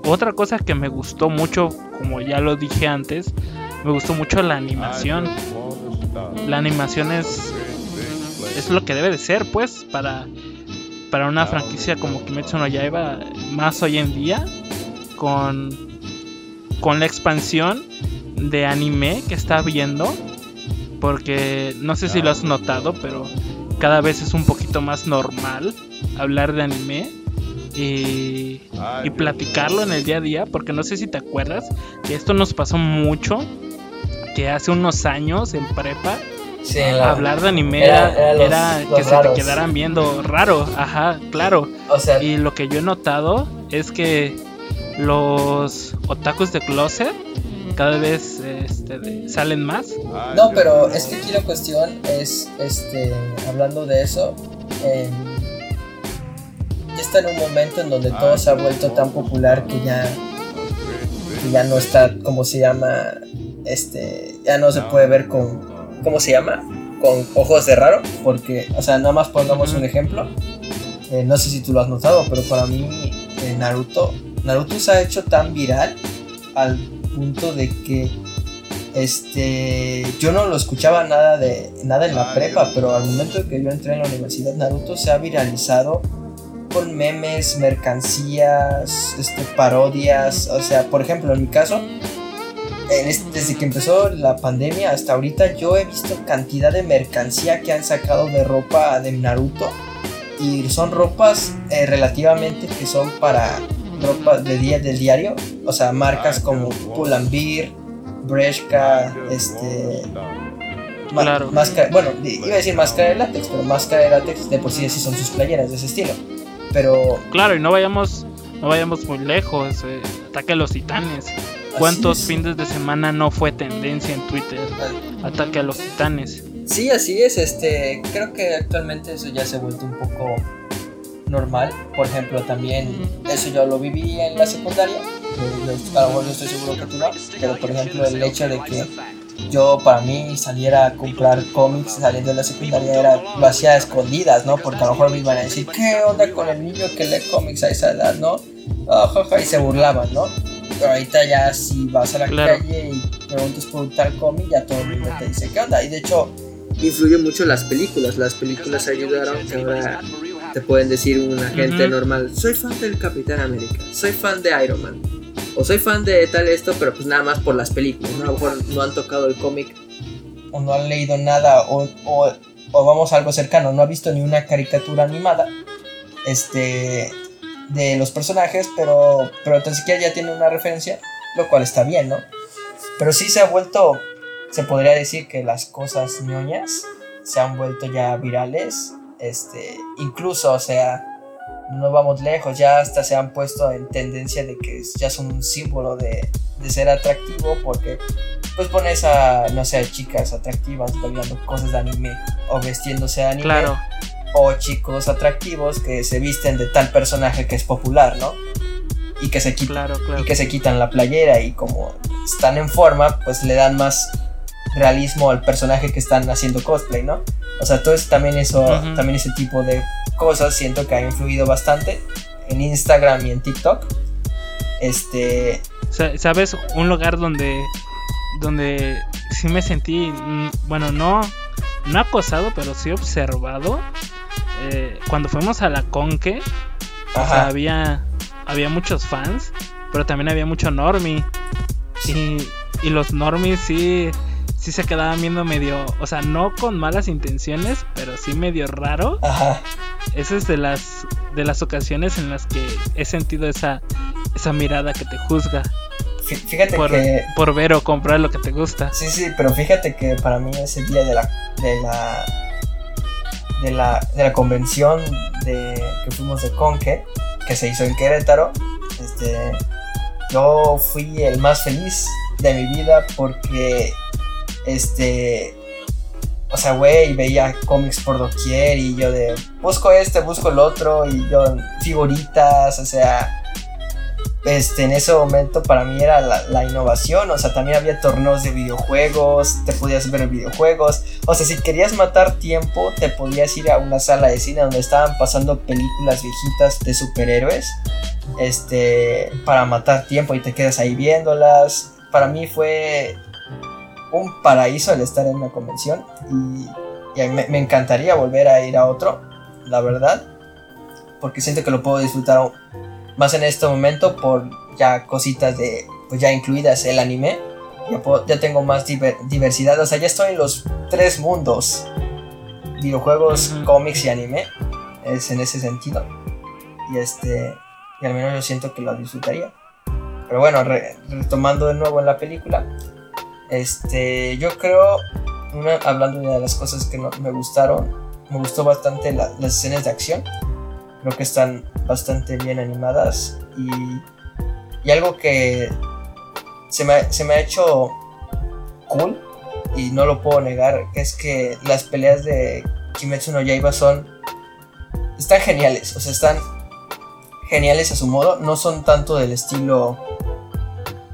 otra cosa que me gustó mucho, como ya lo dije antes, me gustó mucho la animación. La animación es, es lo que debe de ser, pues, para, para una franquicia como Kimetsu no Yaiba, más hoy en día, con, con la expansión de anime que está viendo. Porque no sé si lo has notado, pero cada vez es un poquito más normal hablar de anime y, y, platicarlo en el día a día, porque no sé si te acuerdas que esto nos pasó mucho, que hace unos años en prepa, hablar de anime era, que se te quedaran viendo raro, ajá, claro. y lo que yo he notado es que los otakus de closet cada vez este, salen más. No, pero es que aquí la cuestión es, este, hablando de eso, está en un momento en donde todo se ha vuelto tan popular que ya, ya no está, como se llama, este, ya no se puede ver con, ¿cómo se llama? Con ojos de raro, porque, o sea, nada más pongamos un ejemplo. Eh, no sé si tú lo has notado, pero para mí eh, Naruto, Naruto se ha hecho tan viral al punto de que este yo no lo escuchaba nada de nada en la prepa, pero al momento que yo entré en la universidad Naruto se ha viralizado con memes, mercancías, este, parodias. O sea, por ejemplo, en mi caso, desde que empezó la pandemia hasta ahorita, yo he visto cantidad de mercancía que han sacado de ropa de Naruto. Y son ropas eh, relativamente que son para ropa de día del diario. O sea, marcas como Pull&Bear, Breshka, este... Claro. Máscara, bueno, iba a decir máscara de látex, pero máscara de látex de por sí así son sus playeras de ese estilo. Pero. Claro, y no vayamos, no vayamos muy lejos. Eh, ataque a los titanes. ¿Cuántos fines de semana no fue tendencia en Twitter? Ah. Ataque a los titanes. Sí, así es. Este, creo que actualmente eso ya se ha vuelto un poco normal. Por ejemplo, también eso yo lo viví en la secundaria. A lo mejor no estoy seguro que tú no, pero por ejemplo el hecho de que yo para mí saliera a comprar cómics saliendo de la secundaria era lo hacía a escondidas, ¿no? Porque a lo mejor me iban a decir, ¿qué onda con el niño que lee cómics a esa edad, no? Oh, y se burlaban, ¿no? Pero ahorita ya si vas a la calle y preguntas por un tal cómic, ya todo el mundo te dice, ¿qué onda? Y de hecho, influye mucho las películas. Las películas ayudaron que ahora te pueden decir una gente normal, soy fan del Capitán América, soy fan de Iron Man o soy fan de tal esto, pero pues nada más por las películas, ¿no? Han tocado el cómic o no han leído nada o, o, vamos a algo cercano, no ha visto ni una caricatura animada este de los personajes, pero pero tan siquiera ya tiene una referencia, lo cual está bien, ¿no? Pero sí se ha vuelto se podría decir que las cosas ñoñas se han vuelto ya virales, este, incluso, o sea, no vamos lejos, ya hasta se han puesto en tendencia de que ya son un símbolo de, ser atractivo porque pues pones a, no sé, chicas atractivas bailando cosas de anime o vestiéndose de anime. Claro. O chicos atractivos que se visten de tal personaje que es popular, ¿no? y que se quitan y que se quitan la playera y como están en forma, pues le dan más realismo al personaje que están haciendo cosplay, ¿no? O sea, todo también eso, también ese tipo de cosas siento que ha influido bastante en Instagram y en TikTok. Este, ¿sabes? Un lugar donde donde sí me sentí mm, bueno, no no acosado, pero sí observado eh, cuando fuimos a la Conque, había había muchos fans, pero también había mucho normie. Y, y los normies sí, sí se quedaban viendo medio, o sea, no con malas intenciones, pero sí medio raro. Ajá. Esa es de las, de las ocasiones en las que he sentido esa, esa mirada que te juzga. Fíjate por, que. Por ver o comprar lo que te gusta. Sí, sí, pero fíjate que para mí ese día de la. de la. de la, de la convención de, que fuimos de Conque, que se hizo en Querétaro, este, yo fui el más feliz de mi vida porque, este, o sea, güey, veía cómics por doquier y yo de, busco este, busco el otro y yo figuritas, o sea, este, en ese momento para mí era la, innovación, o sea, también había torneos de videojuegos, te podías ver videojuegos, o sea, si querías matar tiempo, te podías ir a una sala de cine donde estaban pasando películas viejitas de superhéroes, este, para matar tiempo y te quedas ahí viéndolas. Para mí fue un paraíso el estar en una convención y, me, me encantaría volver a ir a otro, la verdad, porque siento que lo puedo disfrutar más en este momento por ya cositas de, pues ya incluidas el anime. Ya, ya tengo más diversidad, o sea, ya estoy en los tres mundos. Videojuegos, cómics y anime. Es en ese sentido. Y este, y al menos yo siento que lo disfrutaría. Pero bueno, retomando de nuevo en la película. Este, yo creo, hablando de las cosas que no, me gustaron, me gustó bastante las escenas de acción. Creo que están bastante bien animadas y, y algo que se me, se me, ha hecho cool y no lo puedo negar es que las peleas de Kimetsu no Yaiba son están geniales, o sea, están geniales a su modo, no son tanto del estilo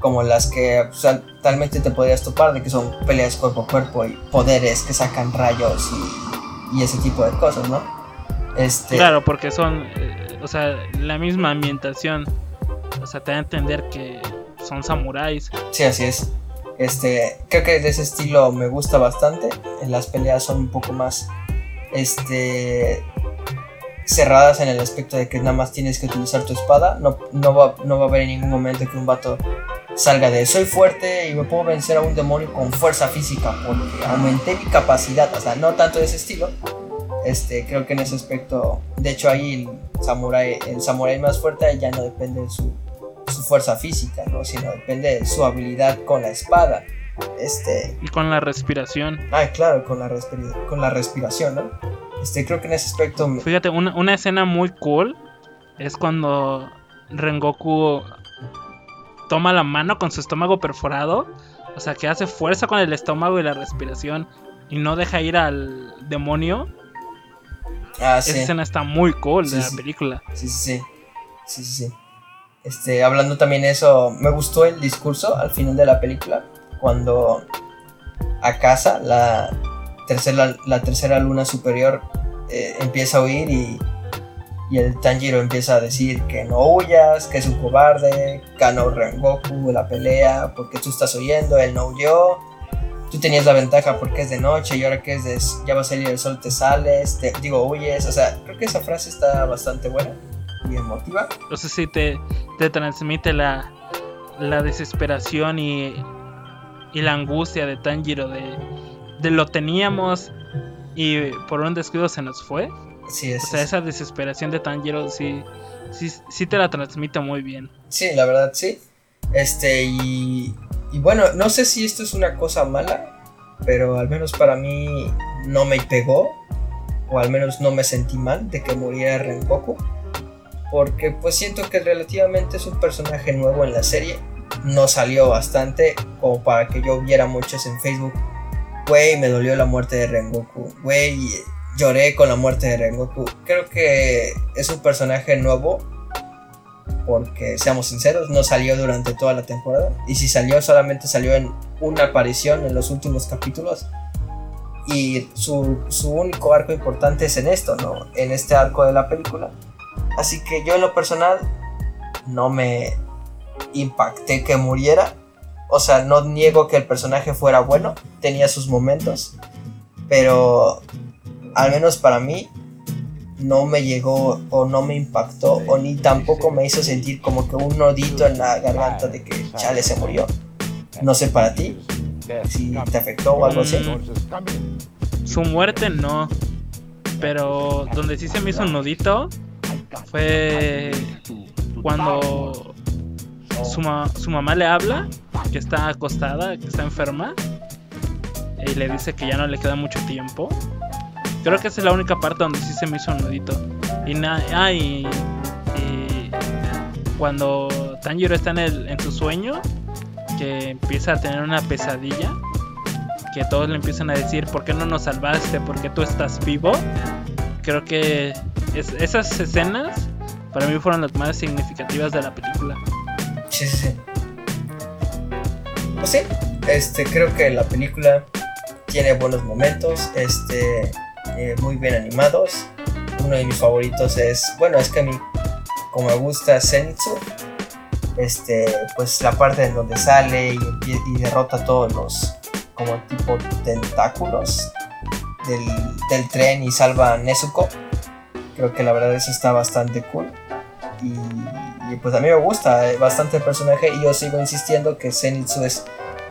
como las que talmente te podrías topar, de que son peleas cuerpo a cuerpo y poderes que sacan rayos y, y ese tipo de cosas, ¿no? Este... Claro, porque son, eh, o sea, la misma ambientación. O sea, te da a entender que son samuráis. Sí, así es. Este, creo que de ese estilo me gusta bastante. Las peleas son un poco más, este, cerradas en el aspecto de que nada más tienes que utilizar tu espada. No, no, va, no va a haber en ningún momento que un vato salga de soy fuerte y me puedo vencer a un demonio con fuerza física porque aumenté mi capacidad. O sea, no tanto de ese estilo, este, creo que en ese aspecto, de hecho ahí el samurai, el samurai más fuerte ya no depende de su, fuerza física, ¿no? sino depende de su habilidad con la espada. Este, y con la respiración. Ah, claro, con la, con la respiración, ¿no? Este, creo que en ese aspecto... Fíjate, una, una escena muy cool es cuando Rengoku toma la mano con su estómago perforado, o sea, que hace fuerza con el estómago y la respiración y no deja ir al demonio Ah, Esa escena está muy cool de la película. Sí, sí, sí. Sí, Este, hablando también de eso, me gustó el discurso al final de la película. Cuando a casa la tercera, la tercera luna superior eh, empieza a huir y, y, el Tanjiro empieza a decir que no huyas, que es un cobarde, ganó Rengoku la pelea porque tú estás huyendo, él no huyó tú tenías la ventaja porque es de noche y ahora que es de, ya va a salir el sol te sales, te, digo, huyes, o sea, creo que esa frase está bastante buena y emotiva. No sé si te, te transmite la, la desesperación y, y la angustia de Tanjiro de, de lo teníamos y por un descuido se nos fue. Sí, es, o sea, esa desesperación de Tanjiro sí, sí, sí te la transmite muy bien. Sí, la verdad sí. Este, y y bueno, no sé si esto es una cosa mala, pero al menos para mí no me pegó, o al menos no me sentí mal de que muriera Rengoku, porque pues siento que relativamente es un personaje nuevo en la serie, no salió bastante como para que yo viera muchos en Facebook, güey, me dolió la muerte de Rengoku, güey, lloré con la muerte de Rengoku, creo que es un personaje nuevo porque seamos sinceros, no salió durante toda la temporada. Y si salió, solamente salió en una aparición en los últimos capítulos. Y su, su único arco importante es en esto, ¿no? En este arco de la película. Así que yo en lo personal no me impacté que muriera. O sea, no niego que el personaje fuera bueno, tenía sus momentos, pero al menos para mí no me llegó o no me impactó o ni tampoco me hizo sentir como que un nodito en la garganta de que Chale se murió. No sé para ti si te afectó o algo así. Mm, su muerte no, pero donde sí se me hizo un nodito fue cuando su, su mamá le habla que está acostada, que está enferma y le dice que ya no le queda mucho tiempo Creo que esa es la única parte donde sí se me hizo un nudito. Y, ah, y, cuando Tanjiro está en, el, en su sueño, que empieza a tener una pesadilla, que todos le empiezan a decir, ¿por qué no nos salvaste? ¿Por qué tú estás vivo? Creo que esas escenas para mí fueron las más significativas de la película. Sí, sí. Pues sí, este, creo que la película tiene buenos momentos. Este, eh, muy bien animados. Uno de mis favoritos es, bueno, es que a mí, como me gusta Zenitsu, este, pues la parte en donde sale y, derrota todos los, como tipo tentáculos del, del, tren y salva a Nezuko. Creo que la verdad eso está bastante cool. Y, y, pues a mí me gusta eh, bastante el personaje y yo sigo insistiendo que Zenitsu es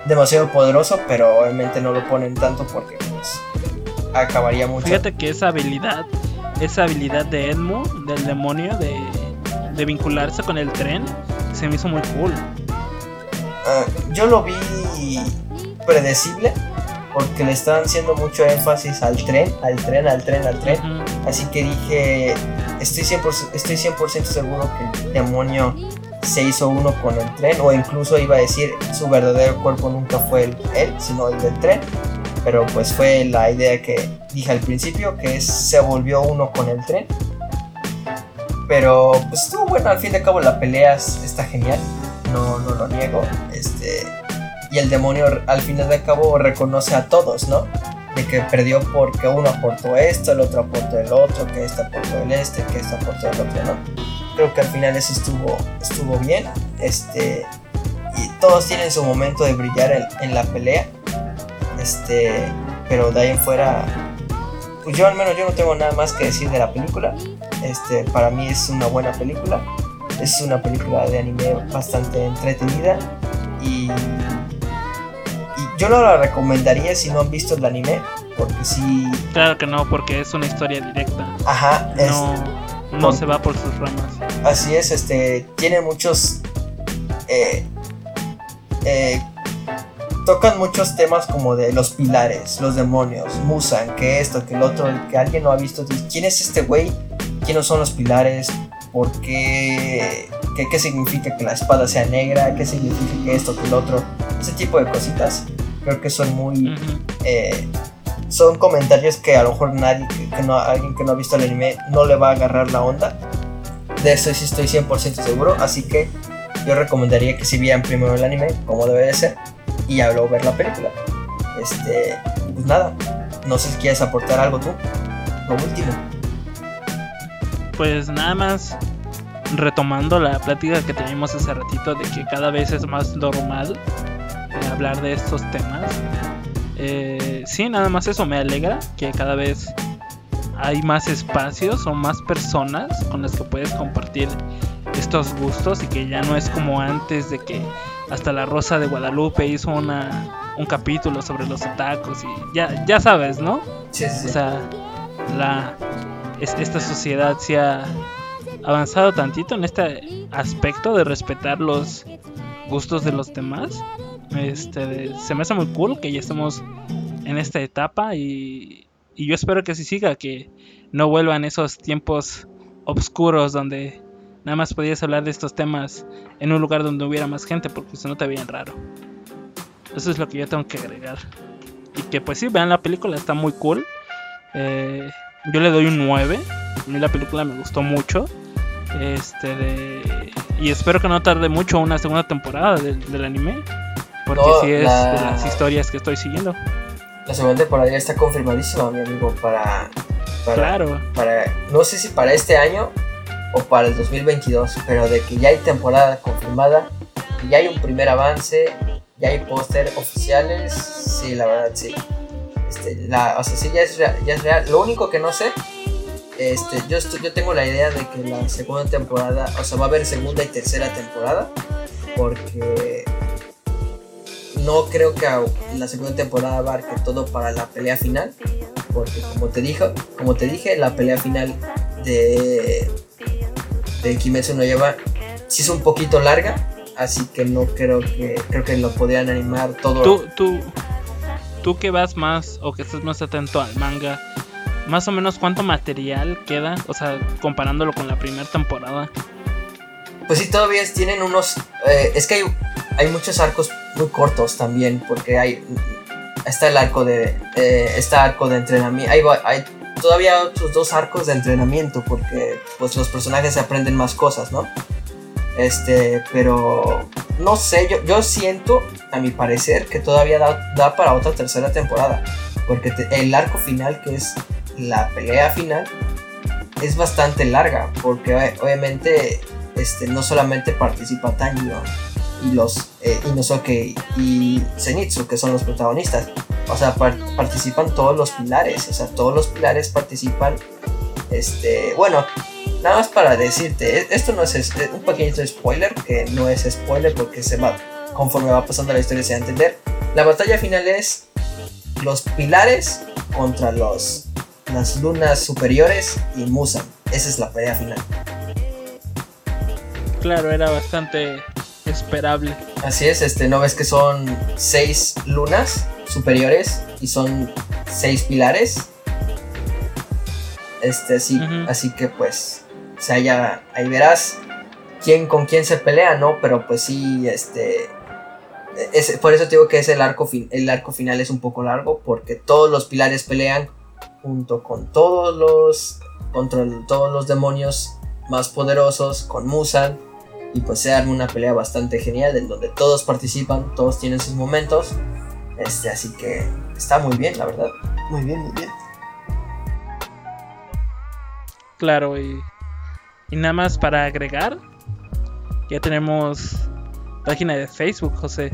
demasiado poderoso, pero obviamente no lo ponen tanto porque pues acabaría mucho. Fíjate que esa habilidad, esa habilidad de Edmo, del demonio, de, de vincularse con el tren, se me hizo muy cool. Ah, yo lo vi predecible porque le estaban haciendo mucho énfasis al tren, al tren, al tren, al tren. Así que dije, estoy 100%, estoy 100 seguro que el demonio se hizo uno con el tren, o incluso iba a decir su verdadero cuerpo nunca fue el, él, sino el del tren pero pues fue la idea que dije al principio, que se volvió uno con el tren. Pero pues estuvo bueno, al fin de cabo la pelea está genial, no, no lo niego. Este, y el demonio al fin de cabo reconoce a todos, ¿no? De que perdió porque uno aportó esto, el otro aportó el otro, que este aportó el este, que este aportó el otro, ¿no? Creo que al final eso estuvo, estuvo bien. Este, y todos tienen su momento de brillar en, en la pelea. Este, pero de ahí en fuera, pues yo al menos yo no tengo nada más que decir de la película. Este, para mí es una buena película. Es una película de anime bastante entretenida y, yo no la recomendaría si no han visto el anime, porque sí. Claro que no, porque es una historia directa. Ajá, no, no se va por sus ramas. Así es, este, tiene muchos eh, eh, tocan muchos temas como de los pilares, los demonios, Musan, que esto, que el otro, que alguien no ha visto. ¿Quién es este güey? ¿Quiénes son los pilares? ¿Por qué? qué? significa que la espada sea negra? ¿Qué significa que esto, que el otro? Ese tipo de cositas creo que son muy... Eh, son comentarios que a lo mejor nadie, que, no, alguien que no ha visto el anime no le va a agarrar la onda. De eso sí estoy 100% seguro, así que yo recomendaría que si vieran primero el anime, como debe de ser, y a ver la película. Este, pues nada, no sé si quieres aportar algo tú, lo último. Pues nada más retomando la plática que teníamos hace ratito de que cada vez es más normal hablar de estos temas. Eh, sí, nada más eso me alegra que cada vez hay más espacios o más personas con las que puedes compartir estos gustos y que ya no es como antes de que hasta la Rosa de Guadalupe hizo una, un capítulo sobre los otakus y ya, ya sabes, ¿no? Sí, sí, O sea, la, esta sociedad se ha avanzado tantito en este aspecto de respetar los gustos de los demás. Este, se me hace muy cool que ya estemos en esta etapa y, y yo espero que así siga, que no vuelvan esos tiempos oscuros donde Nada más podías hablar de estos temas en un lugar donde hubiera más gente porque si no te veían raro. Eso es lo que yo tengo que agregar. Y que pues sí, vean la película, está muy cool. Eh, yo le doy un 9. A mí la película me gustó mucho. Este de... Y espero que no tarde mucho una segunda temporada del, anime. Porque si es de las historias que estoy siguiendo. La segunda temporada ya está confirmadísima, mi amigo, para, para... claro. Para, no sé si para este año o para el 2022, pero de que ya hay temporada confirmada, ya hay un primer avance, ya hay póster oficiales, sí, la verdad sí. Este, la, o sea, sí, ya es, real, ya es real. Lo único que no sé, este, yo, yo tengo la idea de que la segunda temporada, o sea, va a haber segunda y tercera temporada, porque no creo que la segunda temporada abarque todo para la pelea final, porque como te dije, como te dije, la pelea final de de Kimetsu no lleva sí es un poquito larga, así que no creo que creo que lo podrían animar todo. Tú tú tú que vas más o que estás más atento al manga, más o menos cuánto material queda, o sea, comparándolo con la primera temporada. Pues sí, todavía tienen unos eh, es que hay, hay muchos arcos muy cortos también, porque hay está el arco de eh, está arco de entrenamiento, hay, hay todavía otros dos arcos de entrenamiento porque pues los personajes aprenden más cosas, ¿no? Este, pero no sé, yo, yo siento, a mi parecer, que todavía da, para otra tercera temporada. Porque el arco final, que es la pelea final, es bastante larga. Porque obviamente este, no solamente participa Tanjiro y los eh, Inosuke y Zenitsu, que son los protagonistas, o sea, participan todos los pilares, o sea, todos los pilares participan, este, bueno, nada más para decirte, e-, esto no es, un pequeñito spoiler, que no es spoiler porque se va, conforme va pasando la historia se va a entender, la batalla final es los pilares contra los, las lunas superiores y Musan, esa es la pelea final. Claro, era bastante esperable. Así es, este, ¿no ves que son seis lunas? superiores y son seis pilares. Este, sí, así que pues, o sea, ya ahí verás quién con quién se pelea, ¿no? Pero pues sí, este, es, por eso te digo que es el arco, el arco final es un poco largo, porque todos los pilares pelean junto con todos los, contra todos los demonios más poderosos, con Musan, y pues se arma una pelea bastante genial en donde todos participan, todos tienen sus momentos este, así que está muy bien, la verdad. Muy bien, muy bien. Claro, y, y nada más para agregar, ya tenemos página de Facebook, José.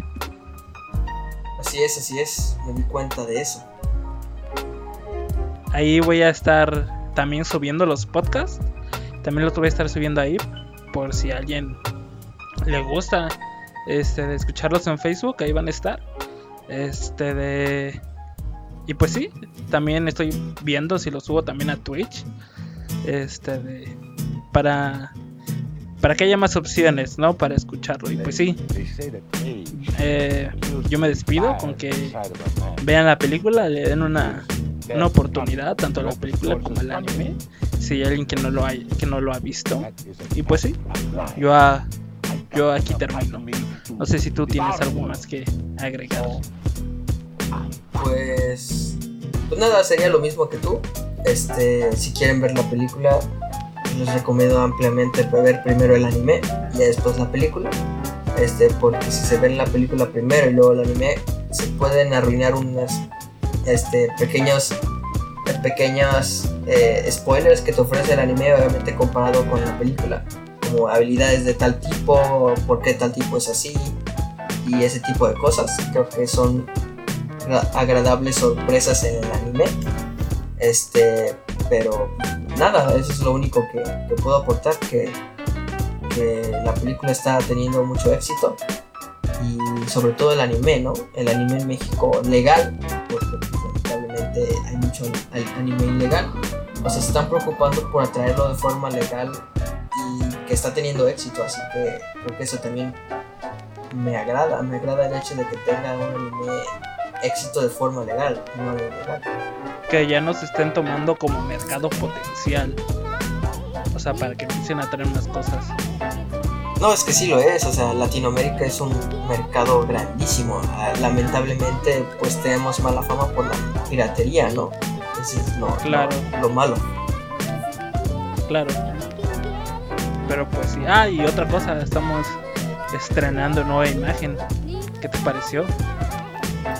Así es, así es, me di cuenta de eso. Ahí voy a estar también subiendo los podcasts. También los voy a estar subiendo ahí por si a alguien le gusta este, de escucharlos en Facebook, ahí van a estar. Este de... Y pues sí, también estoy viendo si lo subo también a Twitch. Este de... Para... Para que haya más opciones, ¿no? Para escucharlo. Y pues sí. Eh, yo me despido con que vean la película, le den una, una oportunidad, tanto a la película como al anime. Si hay alguien que no lo, hay, que no lo ha visto. Y pues sí, yo, yo aquí termino. No sé si tú tienes algo más que agregar. Pues, pues nada, sería lo mismo que tú. Este, si quieren ver la película, les recomiendo ampliamente ver primero el anime y después la película. Este, porque si se ven la película primero y luego el anime, se pueden arruinar unas este, pequeños pequeños eh, spoilers que te ofrece el anime, obviamente comparado con la película, como habilidades de tal tipo, por qué tal tipo es así y ese tipo de cosas. Creo que son agradables sorpresas en el anime. Este, pero nada, eso es lo único que, puedo aportar, que, la película está teniendo mucho éxito y sobre todo el anime, ¿no? El anime en México legal, hay mucho anime ilegal. O sea, se están preocupando por atraerlo de forma legal y que está teniendo éxito, así que creo que eso también me agrada, me agrada el hecho de que tenga un anime éxito de forma legal, no ilegal. Que ya nos estén tomando como mercado potencial. O sea, para que empiecen a traer más cosas. No, es que sí lo es, o sea, Latinoamérica es un mercado grandísimo. Ah, lamentablemente, pues tenemos mala fama por la piratería, ¿no? Eso es lo, claro. lo, malo. Claro. Pero pues sí. Ah, y otra cosa, estamos estrenando nueva imagen. ¿Qué te pareció?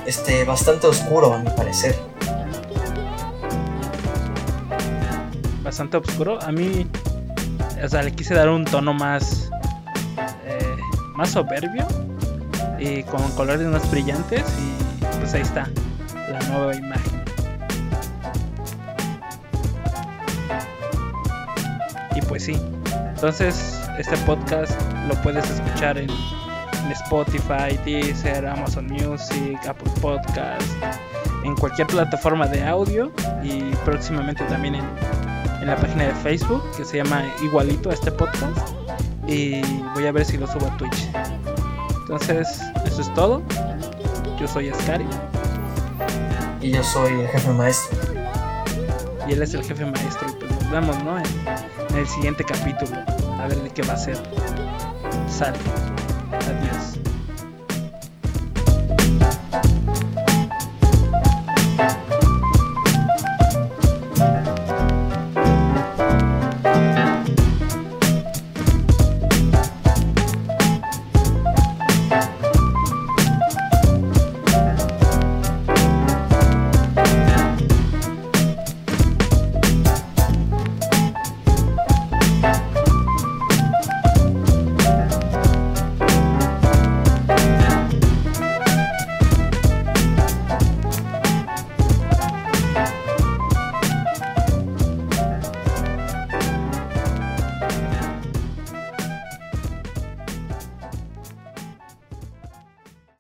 Este, bastante oscuro a mi parecer. Bastante oscuro. A mí, o sea, le quise dar un tono más, más soberbio y con colores más brillantes y pues ahí está la nueva imagen. Y pues sí, entonces este podcast lo puedes escuchar en, Spotify, Deezer, Amazon Music, Apple Podcast, en cualquier plataforma de audio y próximamente también en, en la página de Facebook que se llama igualito a este podcast y voy a ver si lo subo a Twitch. Entonces, eso es todo. Yo soy Ascari. Y yo soy el jefe maestro. Y él es el jefe maestro. Y pues nos vemos, ¿no? En, en el siguiente capítulo. A ver de qué va a ser. Sale.